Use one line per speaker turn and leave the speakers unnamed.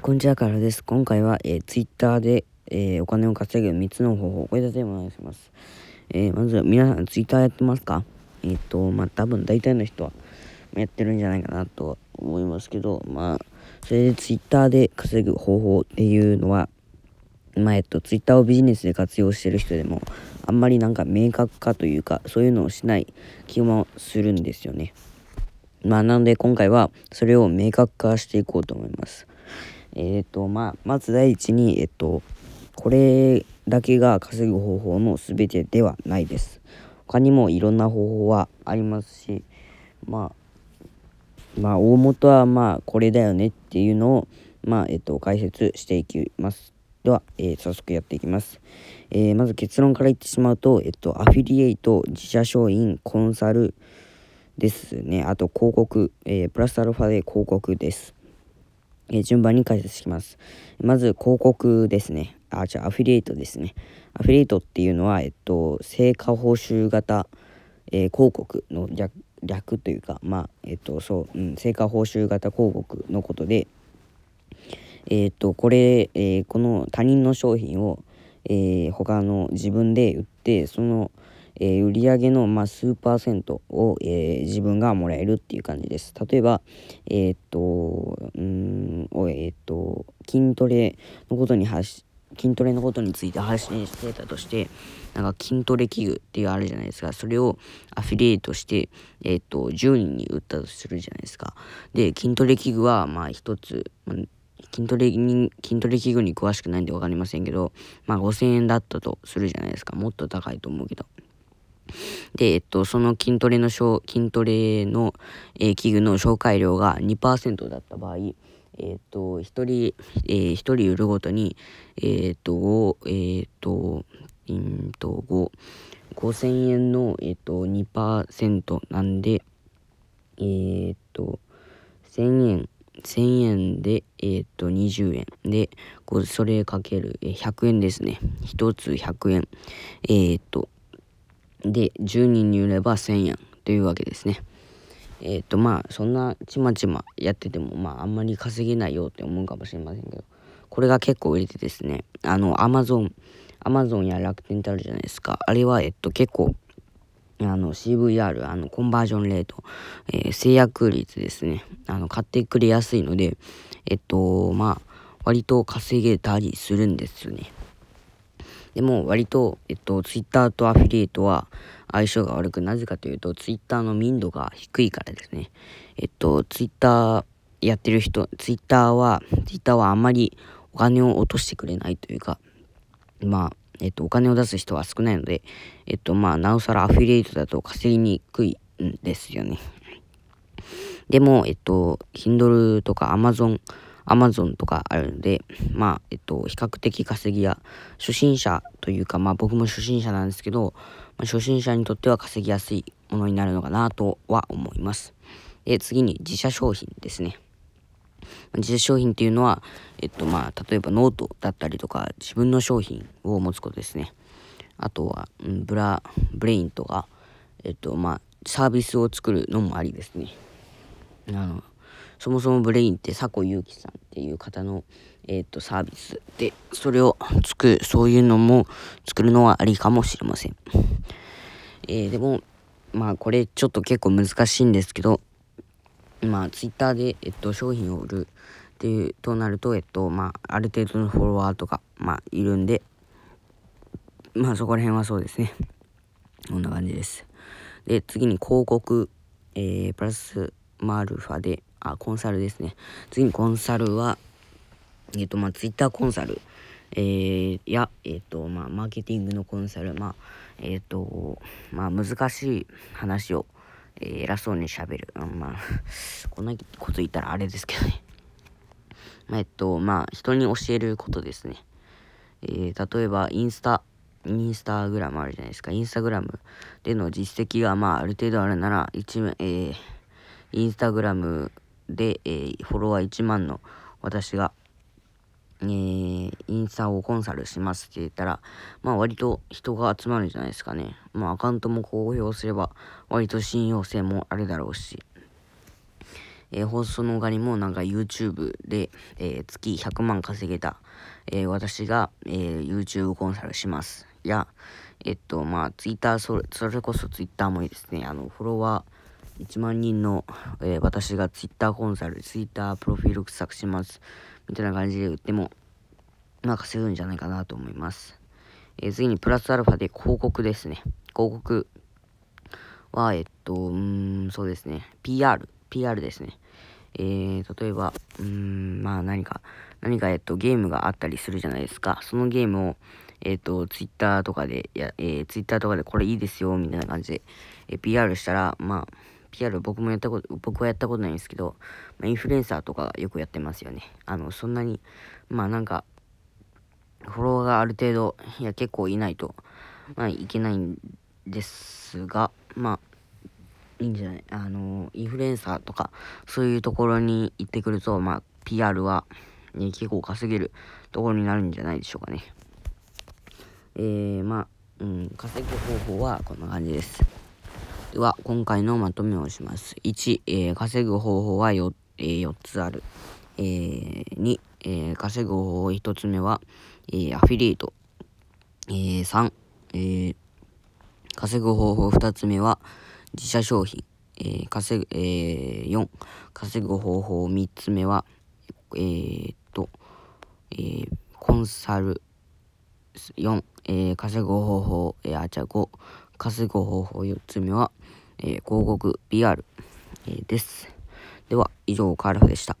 こんにちはからです。今回は、えー、Twitter で、えー、お金を稼ぐ3つの方法、これだけでお願いします。えー、まず、皆さん Twitter やってますか？えっ、と、まあ、多分大体の人はやってるんじゃないかなと思いますけど、まあ、それで Twitter で稼ぐ方法っていうのは、まあ、えっと、Twitter をビジネスで活用してる人でも、あんまりなんか明確化というか、そういうのをしない気もするんですよね。まあ、なので今回はそれを明確化していこうと思います。えっ、ー、と、まあ、まず第一に、えっと、これだけが稼ぐ方法の全てではないです。他にもいろんな方法はありますし、まあ、まあ、大元はまあ、これだよねっていうのを、まあ、えっと、解説していきます。では、えー、早速やっていきます。えー、まず結論から言ってしまうと、えっと、アフィリエイト、自社商品、コンサルですね。あと、広告、えー、プラスアルファで広告です。え順番に解説します。まず、広告ですね。あ、じゃ、アフィリエイトですね。アフィリエイトっていうのは、えっと、成果報酬型、えー、広告の略略というか、まあ、えっと、そう、うん、成果報酬型広告のことで、えっと、これ、えー、この他人の商品を、え、他の自分で売って、その、えー、売上の、まあ、数パーセントを、えー、自分がもらえるっていう感じです。例えば、えー、っと、うん、えっと、筋トレのことに発筋トレのことについて発信してたとして、なんか筋トレ器具っていうあるじゃないですか。それをアフィリエイトして、えっ、と、10人に売ったとするじゃないですか。で、筋トレ器具は、まあ一つ、筋トレに、筋トレ器具に詳しくないんで分かりませんけど、まあ5000円だったとするじゃないですか。もっと高いと思うけど。で、えっと、その筋トレの、筋トレの、えー、器具の紹介料が2%だった場合、えっと、1人、えー、1人売るごとに、えっと、えっと、うんと、5、5000円の、えっと、2%なんで、えっと、1000円、1000円で、えっと、20円。で、それかける100円ですね。1つ100円。えっと、で、10人に売れば1000円というわけですね。えっ、ー、と、まあ、そんなちまちまやってても、まあ、あんまり稼げないよって思うかもしれませんけど、これが結構売れてですね、あの、アマゾン、アマゾンや楽天ってあるじゃないですか。あれは、えっと、結構、あの、CVR、あの、コンバージョンレート、えー、制約率ですね。あの、買ってくれやすいので、えっと、まあ、割と稼げたりするんですよね。でも割と、えっと、ツイッターとアフィリエイトは相性が悪く、なぜかというと、ツイッターの民度が低いからですね。えっと、ツイッターやってる人、ツイッターは、ツイッターはあんまりお金を落としてくれないというか、まあ、えっと、お金を出す人は少ないので、えっと、まあ、なおさらアフィリエイトだと稼ぎにくいんですよね。でも、えっと、Kindle とか Amazon、アマゾンとかあるので、まあ、えっと、比較的稼ぎや、初心者というか、まあ僕も初心者なんですけど、まあ、初心者にとっては稼ぎやすいものになるのかなとは思います。で、次に自社商品ですね。自社商品っていうのは、えっとまあ、例えばノートだったりとか、自分の商品を持つことですね。あとは、ブラ、Brain とか、えっとまあ、サービスを作るのもありですね。あの、そもそも Brain って迫佑樹さんっていう方の、えー、とサービスでそれを作るそういうのも作るのはありかもしれません、えー、でもまあこれちょっと結構難しいんですけどまあツイッターで、えっと、商品を売るっていうとなるとえっとまあある程度のフォロワーとかまあいるんでまあそこら辺はそうですね。こんな感じです。で次に広告えー、プラスマルファであ、コンサルですね。次にコンサルは、えっ、ー、と、まあ、ツイッターコンサル、えー、や、えっ、ー、と、まあ、マーケティングのコンサル、まあ、えっ、と、まあ、難しい話を、えー、偉そうにしゃべる。まあ、こんなこと言ったらあれですけどね。まあ、えっと、まあ、人に教えることですね。えー、例えば、インスタ、インスタグラムあるじゃないですか。インスタグラムでの実績が、まあ、ある程度あるなら、一面、えー、インスタグラムで、えー、フォロワー1万の私が、えー、インスタをコンサルしますって言ったら、まあ割と人が集まるんじゃないですかね。まあアカウントも公表すれば割と信用性もあるだろうし、えー、放送の他にもなんか YouTube で、えー、月100万稼げた、えー、私が、えー、YouTube コンサルします。や、えっと、まあ、Twitter、それそれこそ Twitter もいいですね。あの、フォロワー1万人の、えー、私が Twitter コンサル、Twitter プロフィール作します。みたいな感じで売っても、まあ、稼ぐんじゃないかなと思います。えー、次にプラスアルファで広告ですね。広告は、えっと、うん、そうですね。PR、PR ですね。えー、例えば、うん、まあ何か、何か、えっと、ゲームがあったりするじゃないですか。そのゲームを、えっと、ツイッターとかで、や、えー、ツイッターとかでこれいいですよ、みたいな感じで、えー、PR したら、まあ、PR 僕もやったこと、僕はやったことないんですけど、まあ、インフルエンサーとかよくやってますよね。あの、そんなに、まあなんか、フォロワーがある程度、いや、結構いないと、まあ、いけないんですが、まあ、いいんじゃない？あの、インフルエンサーとか、そういうところに行ってくると、まあ、PR は、ね、結構稼げるところになるんじゃないでしょうかね。えー、まあ、うん、稼ぐ方法はこんな感じです。では、今回のまとめをします。1、えー、稼ぐ方法は 4,、えー、4つある。えー、2、えー、稼ぐ方法1つ目は、えー、アフィリエイト。えー、3、えー、稼ぐ方法2つ目は自社商品。えー、稼ぐ、えー、4、稼ぐ方法3つ目は、えー、っと、えー、コンサル、4、えー、稼ぐ方法、えー、あ、じゃあ5、稼ぐ方法4つ目は、えー、広告 PR、えー、です。では、以上、カールフでした。